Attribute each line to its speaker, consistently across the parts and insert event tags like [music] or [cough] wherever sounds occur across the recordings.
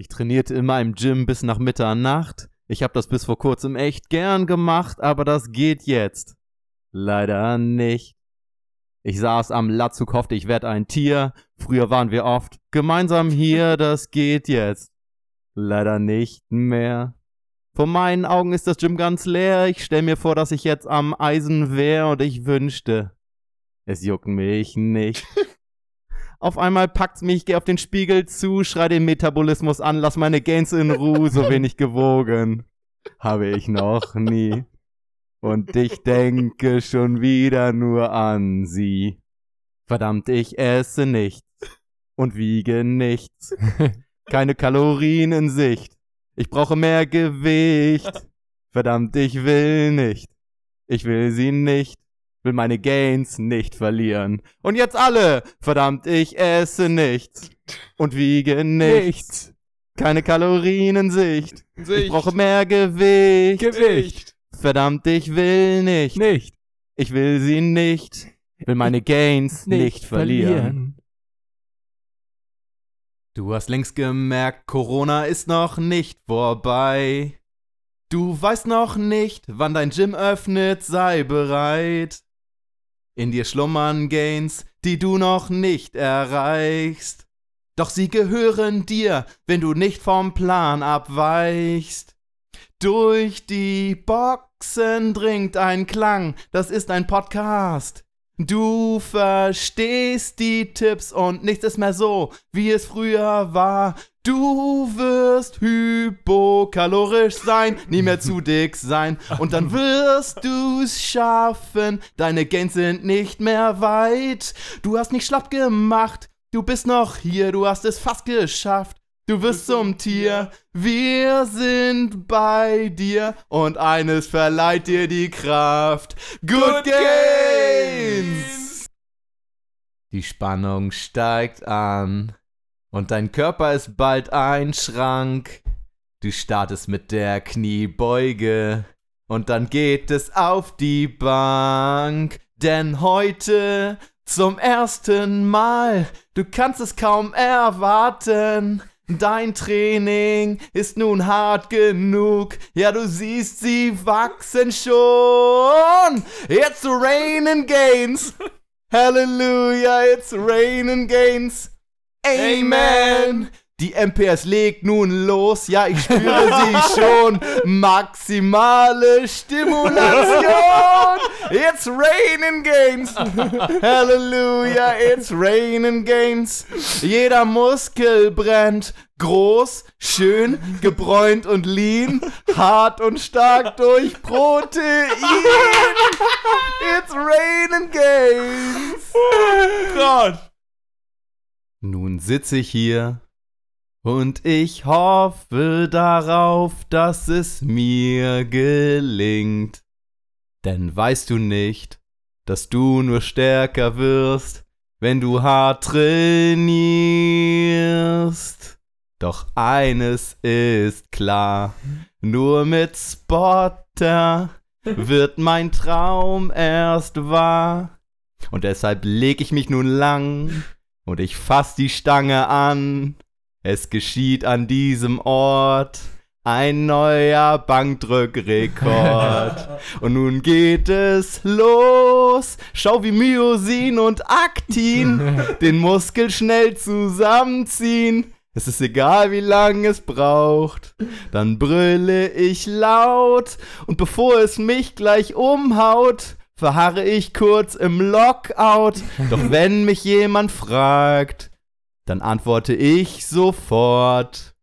Speaker 1: Ich trainierte immer im Gym bis nach Mitternacht. Ich hab das bis vor kurzem echt gern gemacht, aber das geht jetzt. Leider nicht. Ich saß am Latzug, hoffte, ich werd ein Tier. Früher waren wir oft gemeinsam hier, [laughs] das geht jetzt. Leider nicht mehr. Vor meinen Augen ist das Gym ganz leer. Ich stell mir vor, dass ich jetzt am Eisen wär und ich wünschte, es juckt mich nicht. Auf einmal packt's mich, geh auf den Spiegel zu, schrei den Metabolismus an, lass meine Gains in Ruhe, so wenig gewogen. Habe ich noch nie. Und ich denke schon wieder nur an sie. Verdammt, ich esse nichts und wiege nichts. Keine Kalorien in Sicht. Ich brauche mehr Gewicht. Verdammt, ich will nicht. Ich will sie nicht will meine Gains nicht verlieren. Und jetzt alle! Verdammt, ich esse nichts und wiege nichts. Keine Kalorien in Sicht.
Speaker 2: Sicht.
Speaker 1: Ich brauche mehr Gewicht.
Speaker 2: Gewicht.
Speaker 1: Verdammt, ich will nicht.
Speaker 2: Nicht.
Speaker 1: Ich will sie nicht. Will meine Gains nicht, verlieren. Du hast längst gemerkt, Corona ist noch nicht vorbei. Du weißt noch nicht, wann dein Gym öffnet, sei bereit. In dir schlummern Gains, die du noch nicht erreichst. Doch sie gehören dir, wenn du nicht vom Plan abweichst. Durch die Boxen dringt ein Klang, das ist ein Podcast. Du verstehst die Tipps und nichts ist mehr so, wie es früher war. Du wirst hypokalorisch sein, nie mehr zu dick sein. Und dann wirst du's schaffen, deine Gains sind nicht mehr weit. Du hast nicht schlapp gemacht, du bist noch hier, du hast es fast geschafft. Du wirst zum Tier, wir sind bei dir und eines verleiht dir die Kraft. Good Gains! Die Spannung steigt an und dein Körper ist bald ein Schrank. Du startest mit der Kniebeuge und dann geht es auf die Bank. Denn heute zum ersten Mal, du kannst es kaum erwarten. Dein Training ist nun hart genug. Ja, du siehst, sie wachsen schon. It's raining gains. Hallelujah, it's raining gains. Amen. Die MPS legt nun los, ja, ich spüre sie [laughs] schon. Maximale Stimulation. It's raining gains. [laughs] Halleluja, it's raining gains. Jeder Muskel brennt. Groß, schön, gebräunt und lean, hart und stark durch Protein. [laughs] It's raining gains.
Speaker 2: Gott.
Speaker 1: Nun sitze ich hier und ich hoffe darauf, dass es mir gelingt. Denn weißt du nicht, dass du nur stärker wirst, wenn du hart trainierst. Doch eines ist klar, nur mit Spotter wird mein Traum erst wahr. Und deshalb leg ich mich nun lang und ich fass die Stange an. Es geschieht an diesem Ort ein neuer Bankdrückrekord. [laughs] und nun geht es los. Schau, wie Myosin und Aktin [laughs] den Muskel schnell zusammenziehen. Es ist egal, wie lang es braucht. Dann brülle ich laut. Und bevor es mich gleich umhaut, verharre ich kurz im Lockout. Doch [laughs] wenn mich jemand fragt, dann antworte ich sofort.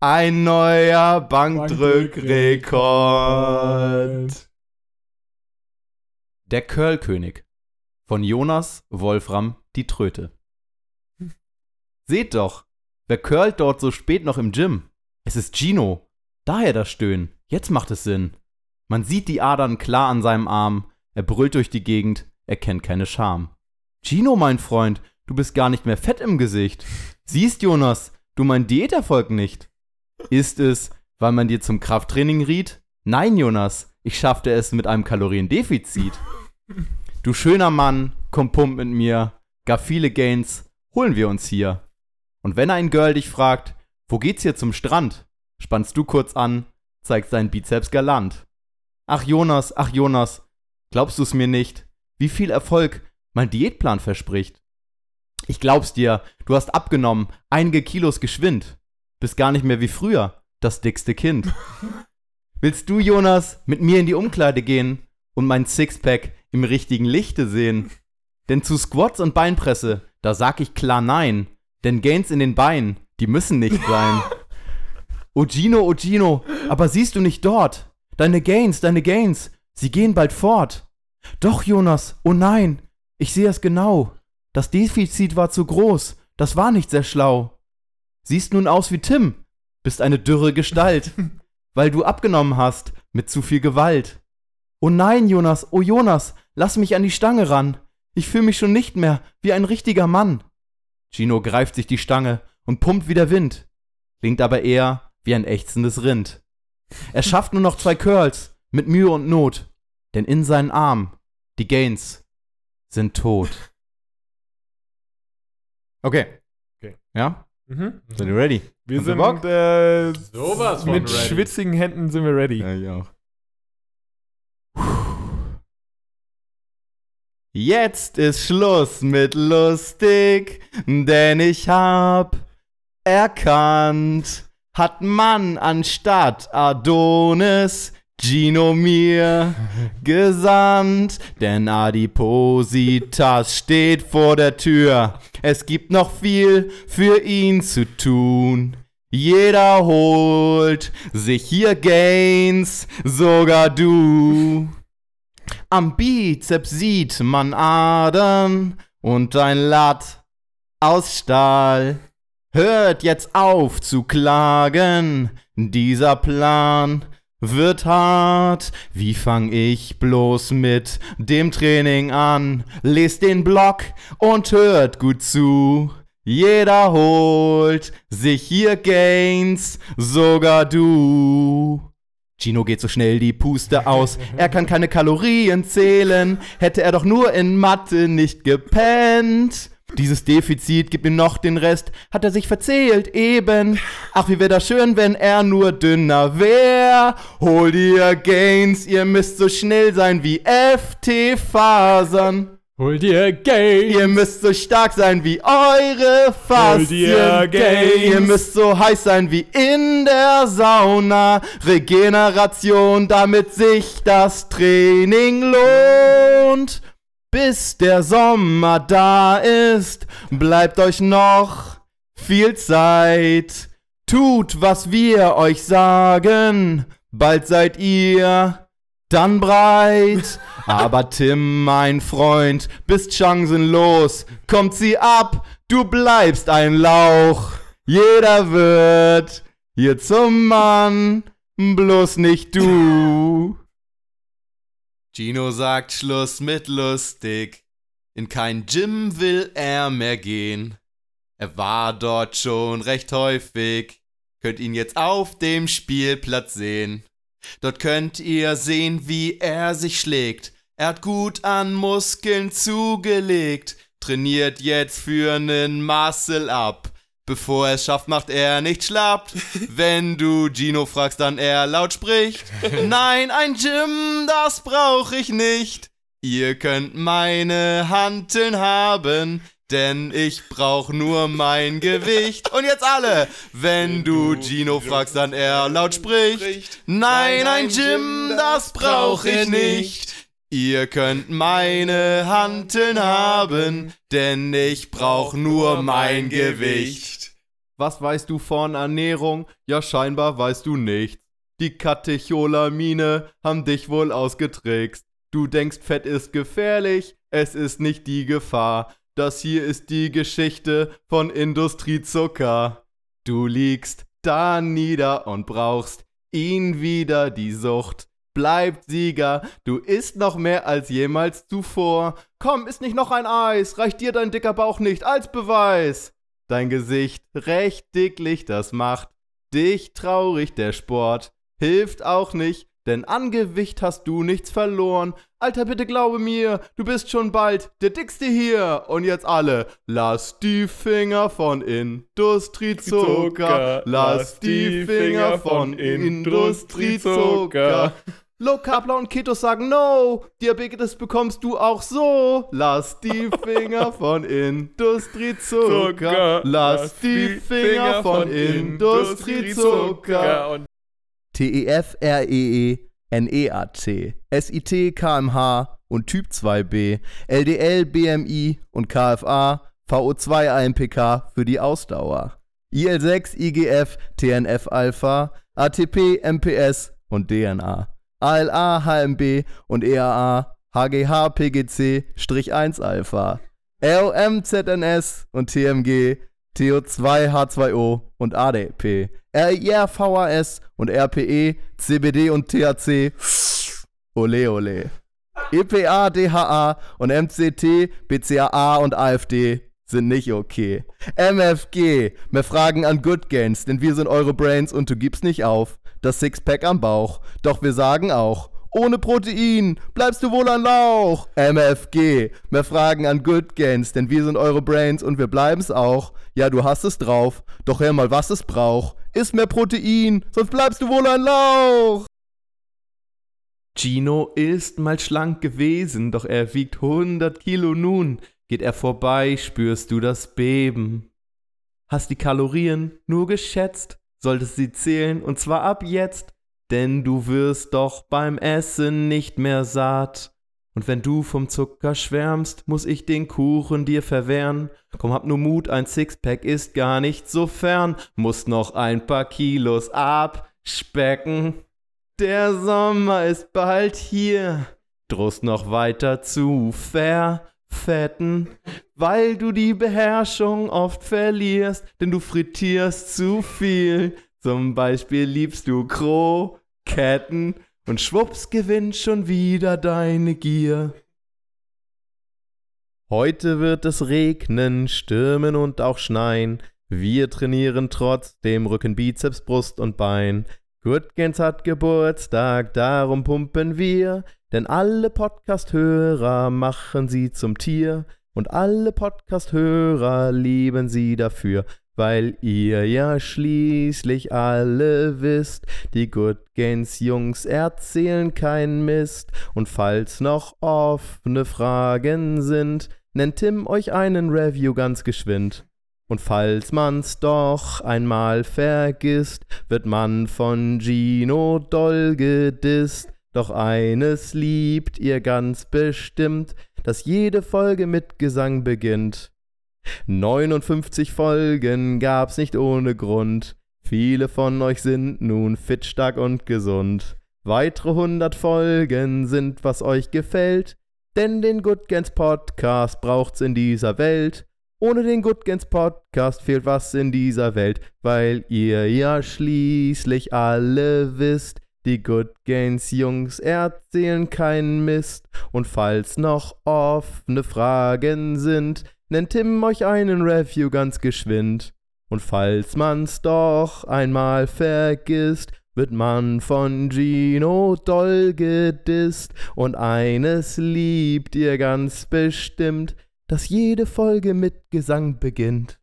Speaker 1: Ein neuer Bankdrückrekord. Der Curlkönig von Jonas Wolfram die Tröte. Seht doch, wer curlt dort so spät noch im Gym? Es ist Gino. Daher das Stöhnen. Jetzt macht es Sinn. Man sieht die Adern klar an seinem Arm. Er brüllt durch die Gegend. Er kennt keine Scham. Gino, mein Freund, du bist gar nicht mehr fett im Gesicht. Siehst, Jonas, du mein Diäterfolg nicht. Ist es, weil man dir zum Krafttraining riet? Nein, Jonas, ich schaffte es mit einem Kaloriendefizit. Du schöner Mann, komm pump mit mir. Gar viele Gains holen wir uns hier. Und wenn ein Girl dich fragt, Wo geht's hier zum Strand? Spannst du kurz an, zeigst deinen Bizeps galant. Ach Jonas, ach Jonas, glaubst du's mir nicht, wie viel Erfolg mein Diätplan verspricht? Ich glaub's dir, du hast abgenommen, einige Kilos geschwind. Bist gar nicht mehr wie früher, das dickste Kind. [laughs] Willst du, Jonas, mit mir in die Umkleide gehen und mein Sixpack im richtigen Lichte sehen? Denn zu Squats und Beinpresse, da sag ich klar nein. Denn Gains in den Beinen, die müssen nicht sein. [laughs] O Gino, o Gino, aber siehst du nicht dort? Deine Gains, deine Gains, sie gehen bald fort. Doch, Jonas, oh nein, ich sehe es genau. Das Defizit war zu groß, das war nicht sehr schlau. Siehst nun aus wie Tim, bist eine dürre Gestalt, [laughs] weil du abgenommen hast mit zu viel Gewalt. Oh nein, Jonas, oh Jonas, lass mich an die Stange ran. Ich fühle mich schon nicht mehr wie ein richtiger Mann. Gino greift sich die Stange und pumpt wie der Wind, klingt aber eher wie ein ächzendes Rind. Er schafft nur noch zwei Curls mit Mühe und Not, denn in seinen Armen die Gains sind tot. Okay.
Speaker 2: Okay.
Speaker 1: Ja?
Speaker 2: Mhm.
Speaker 1: Sind ihr ready?
Speaker 2: Wir
Speaker 1: ihr
Speaker 2: sind
Speaker 1: Bock?
Speaker 2: äh,
Speaker 3: Sowas von
Speaker 2: mit
Speaker 3: ready.
Speaker 2: schwitzigen Händen sind wir ready.
Speaker 1: Ja, ich auch. Jetzt ist Schluss mit lustig, denn ich hab erkannt, hat man anstatt Adonis Gino mir gesandt, denn Adipositas steht vor der Tür. Es gibt noch viel für ihn zu tun. Jeder holt sich hier Gains, sogar du. Am Bizeps sieht man Adern und ein Latt aus Stahl. Hört jetzt auf zu klagen, dieser Plan wird hart. Wie fang ich bloß mit dem Training an? Lest den Blog und hört gut zu. Jeder holt sich hier Gains, sogar du. Gino geht so schnell die Puste aus. Er kann keine Kalorien zählen. Hätte er doch nur in Mathe nicht gepennt. Dieses Defizit gibt ihm noch den Rest. Hat er sich verzählt eben. Ach, wie wär das schön, wenn er nur dünner wär. Hol dir Gains, ihr müsst so schnell sein wie FT-Fasern.
Speaker 2: Hol dir Gains.
Speaker 1: Ihr müsst so stark sein wie eure
Speaker 2: Hol dir. Gains.
Speaker 1: Ihr müsst so heiß sein wie in der Sauna. Regeneration, damit sich das Training lohnt. Bis der Sommer da ist, bleibt euch noch viel Zeit. Tut, was wir euch sagen, bald seid ihr dann breit. [laughs] Aber Tim, mein Freund, bist chancenlos. Kommt sie ab, du bleibst ein Lauch. Jeder wird hier zum Mann, bloß nicht du. Gino sagt Schluss mit lustig. In kein Gym will er mehr gehen. Er war dort schon recht häufig. Könnt ihn jetzt auf dem Spielplatz sehen. Dort könnt ihr sehen, wie er sich schlägt. Er hat gut an Muskeln zugelegt. Trainiert jetzt für nen Muscle up. Bevor er es schafft, macht er nicht schlapp. Wenn du Gino fragst, dann er laut spricht. [laughs] Nein, ein Gym, das brauch ich nicht. Ihr könnt meine Hanteln haben, denn ich brauch nur mein Gewicht. Und jetzt alle. Wenn du Gino fragst, dann er laut spricht. Nein, ein Gym, das brauch ich nicht. Ihr könnt meine Hanteln haben, denn ich brauch nur mein Gewicht. Was weißt du von Ernährung? Ja, scheinbar weißt du nichts. Die Katecholamine haben dich wohl ausgetrickst. Du denkst, Fett ist gefährlich, es ist nicht die Gefahr. Das hier ist die Geschichte von Industriezucker. Du liegst da nieder und brauchst ihn wieder die Sucht. Bleibt Sieger, du isst noch mehr als jemals zuvor. Komm, isst nicht noch ein Eis, reicht dir dein dicker Bauch nicht als Beweis. Dein Gesicht recht dicklich, das macht dich traurig, der Sport hilft auch nicht, denn an Gewicht hast du nichts verloren. Alter, bitte glaube mir, du bist schon bald der Dickste hier. Und jetzt alle, lass die Finger von Industriezucker, lass die Finger von Industriezucker. Low Carbler und Ketos sagen No, Diabetes bekommst du auch so. Lass die Finger [laughs] von Industriezucker. Lass die Finger von Industriezucker.
Speaker 3: T-E-F-R-E-E-N-E-A-C, S-I-T, K-M-H und Typ 2b, LDL, BMI und KFA, VO2 AMPK für die Ausdauer, IL6, IGF, TNF-Alpha, ATP, MPS und DNA. ALA, HMB und EAA, HGH, PGC, 1 Alpha, ROM, ZNS und TMG, TO2, H2O und ADP, RIR, VHS und RPE, CBD und THC, ole ole. EPA, DHA und MCT, BCAA und AFD sind nicht okay. MFG, mehr Fragen an Good Gains, denn wir sind eure Brains und du gibst nicht auf das Sixpack am Bauch. Doch wir sagen auch, ohne Protein bleibst du wohl an Lauch. MFG, mehr Fragen an Good Gains, denn wir sind eure Brains und wir bleiben's auch. Ja, du hast es drauf, doch hör mal, was es braucht. Iss mehr Protein, sonst bleibst du wohl an Lauch.
Speaker 1: Gino ist mal schlank gewesen, doch er wiegt 100 Kilo nun. Geht er vorbei, spürst du das Beben. Hast die Kalorien nur geschätzt, solltest sie zählen und zwar ab jetzt, denn du wirst doch beim Essen nicht mehr satt. Und wenn du vom Zucker schwärmst, muss ich den Kuchen dir verwehren. Komm, hab nur Mut, ein Sixpack ist gar nicht so fern. Musst noch ein paar Kilos abspecken. Der Sommer ist bald hier. Drost noch weiter zu verfetten, weil du die Beherrschung oft verlierst, denn du frittierst zu viel. Zum Beispiel liebst du Kroketten und schwupps gewinnt schon wieder deine Gier. Heute wird es regnen, stürmen und auch schneien. Wir trainieren trotzdem Rücken, Bizeps, Brust und Bein. Gutgens hat Geburtstag, darum pumpen wir. Denn alle Podcast-Hörer machen sie zum Tier. Und alle Podcast-Hörer lieben sie dafür. Weil ihr ja schließlich alle wisst, die Good Gains Jungs erzählen kein Mist. Und falls noch offene Fragen sind, nennt Tim euch einen Review ganz geschwind. Und falls man's doch einmal vergisst, wird man von Gino doll gedisst. Doch eines liebt ihr ganz bestimmt, dass jede Folge mit Gesang beginnt. 59 Folgen gab's nicht ohne Grund. Viele von euch sind nun fit, stark und gesund. Weitere 100 Folgen sind, was euch gefällt, denn den Good Gains Podcast braucht's in dieser Welt. Ohne den Good Gains Podcast fehlt was in dieser Welt, weil ihr ja schließlich alle wisst, die Good Gains Jungs erzählen keinen Mist. Und falls noch offene Fragen sind, nennt Tim euch einen Review ganz geschwind. Und falls man's doch einmal vergisst, wird man von Gino doll gedisst. Und eines liebt ihr ganz bestimmt, dass jede Folge mit Gesang beginnt.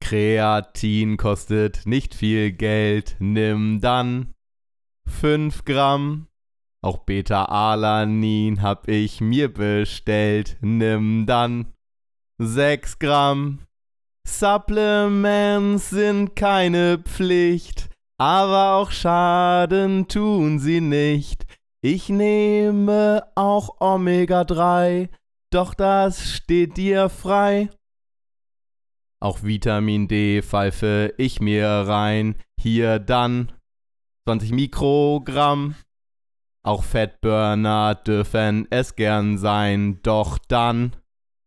Speaker 1: Kreatin kostet nicht viel Geld, nimm dann 5 Gramm. Auch Beta-Alanin hab ich mir bestellt, nimm dann 6 Gramm. Supplements sind keine Pflicht, aber auch Schaden tun sie nicht. Ich nehme auch Omega-3, doch das steht dir frei. Auch Vitamin D pfeife ich mir rein, hier dann 20 Mikrogramm. Auch Fettburner dürfen es gern sein, doch dann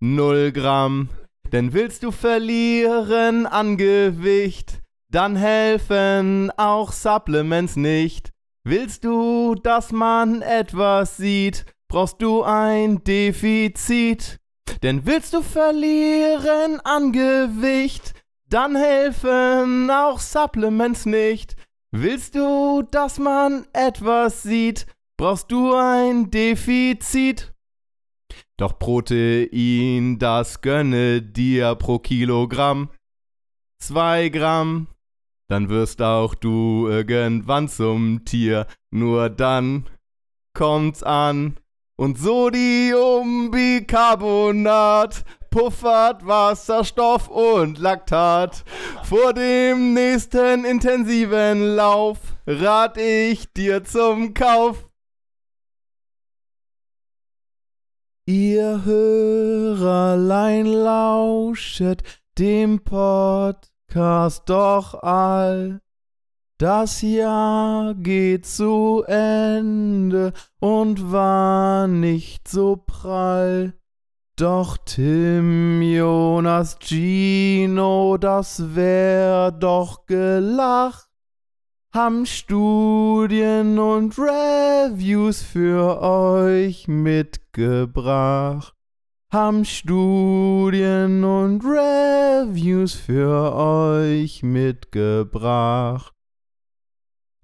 Speaker 1: 0 Gramm. Denn willst du verlieren an Gewicht, dann helfen auch Supplements nicht. Willst du, dass man etwas sieht, brauchst du ein Defizit. Denn willst du verlieren an Gewicht, dann helfen auch Supplements nicht. Willst du, dass man etwas sieht, brauchst du ein Defizit. Doch Protein, das gönne dir pro Kilogramm. Zwei Gramm, dann wirst auch du irgendwann zum Tier. Nur dann kommt's an. Und Sodiumbicarbonat puffert Wasserstoff und Laktat. Vor dem nächsten intensiven Lauf rat ich dir zum Kauf. Ihr Hörerlein lauschet dem Podcast doch all. Das Jahr geht zu Ende und war nicht so prall. Doch Tim, Jonas, Gino, das wär doch gelacht. Haben Studien und Reviews für euch mitgebracht. Haben Studien und Reviews für euch mitgebracht.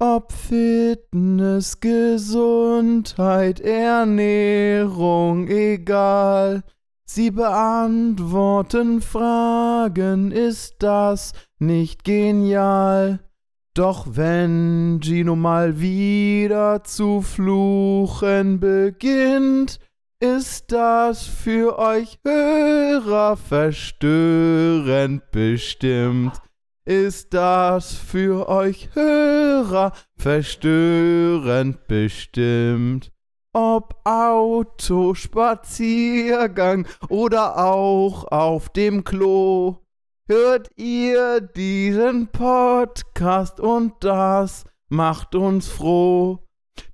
Speaker 1: Ob Fitness, Gesundheit, Ernährung, egal. Sie beantworten Fragen, ist das nicht genial? Doch wenn Gino mal wieder zu fluchen beginnt, ist das für euch Hörer verstörend bestimmt ist das für euch Hörer verstörend bestimmt. Ob Auto, Spaziergang oder auch auf dem Klo. Hört ihr diesen Podcast und das macht uns froh.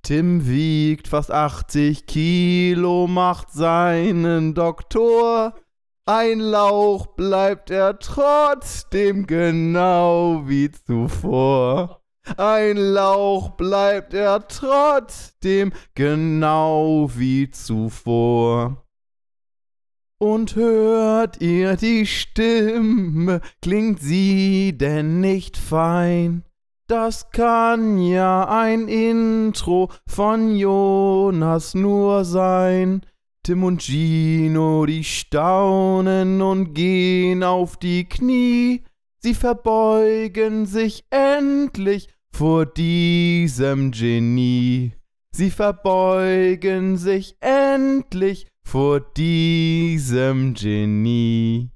Speaker 1: Tim wiegt fast 80 Kilo, macht seinen Doktor. Ein Lauch bleibt er trotzdem genau wie zuvor. Ein Lauch bleibt er trotzdem genau wie zuvor. Und hört ihr die Stimme, klingt sie denn nicht fein? Das kann ja ein Intro von Jonas nur sein. Tim und Gino, die staunen und gehen auf die Knie. Sie verbeugen sich endlich vor diesem Genie. Sie verbeugen sich endlich vor diesem Genie.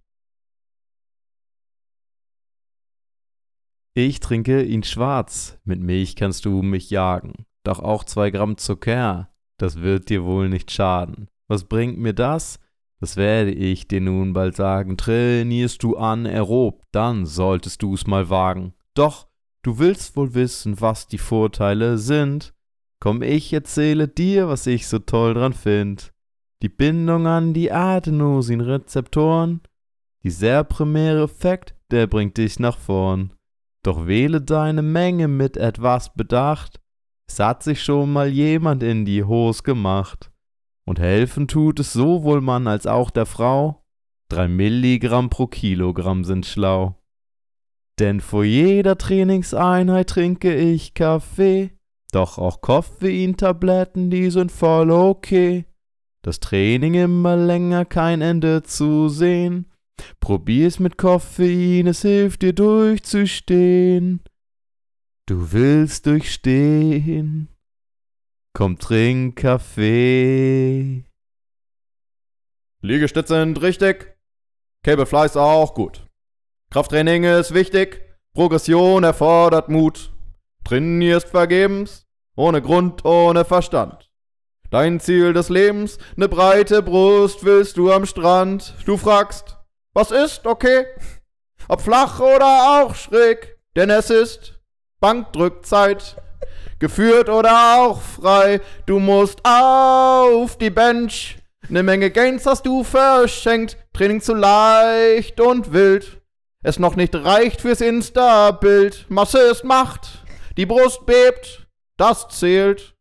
Speaker 2: Ich trinke ihn schwarz, mit Milch kannst du mich jagen. Doch auch zwei Gramm Zucker, das wird dir wohl nicht schaden. Was bringt mir das? Das werde ich dir nun bald sagen. Trainierst du anaerob, dann solltest du's mal wagen. Doch, du willst wohl wissen, was die Vorteile sind. Komm, ich erzähle dir, was ich so toll dran find. Die Bindung an die Adenosinrezeptoren, dieser primäre Effekt, der bringt dich nach vorn. Doch wähle deine Menge mit etwas Bedacht. Es hat sich schon mal jemand in die Hose gemacht. Und helfen tut es sowohl Mann als auch der Frau. Drei Milligramm pro Kilogramm sind schlau. Denn vor jeder Trainingseinheit trinke ich Kaffee. Doch auch Koffeintabletten, die sind voll okay. Das Training immer länger, kein Ende zu sehen. Probier's mit Koffein, es hilft dir durchzustehen. Du willst durchstehen. Komm, trink Kaffee.
Speaker 1: Liegestütze sind richtig. Cable ist auch gut. Krafttraining ist wichtig. Progression erfordert Mut. Trainierst vergebens. Ohne Grund, ohne Verstand. Dein Ziel des Lebens, ne breite Brust willst du am Strand. Du fragst, was ist okay? Ob flach oder auch schräg, denn es ist Bankdrückzeit geführt oder auch frei. Du musst auf die Bench. Ne Menge Gains hast du verschenkt. Training zu leicht und wild. Es noch nicht reicht fürs Insta-Bild. Masse ist Macht. Die Brust bebt. Das zählt.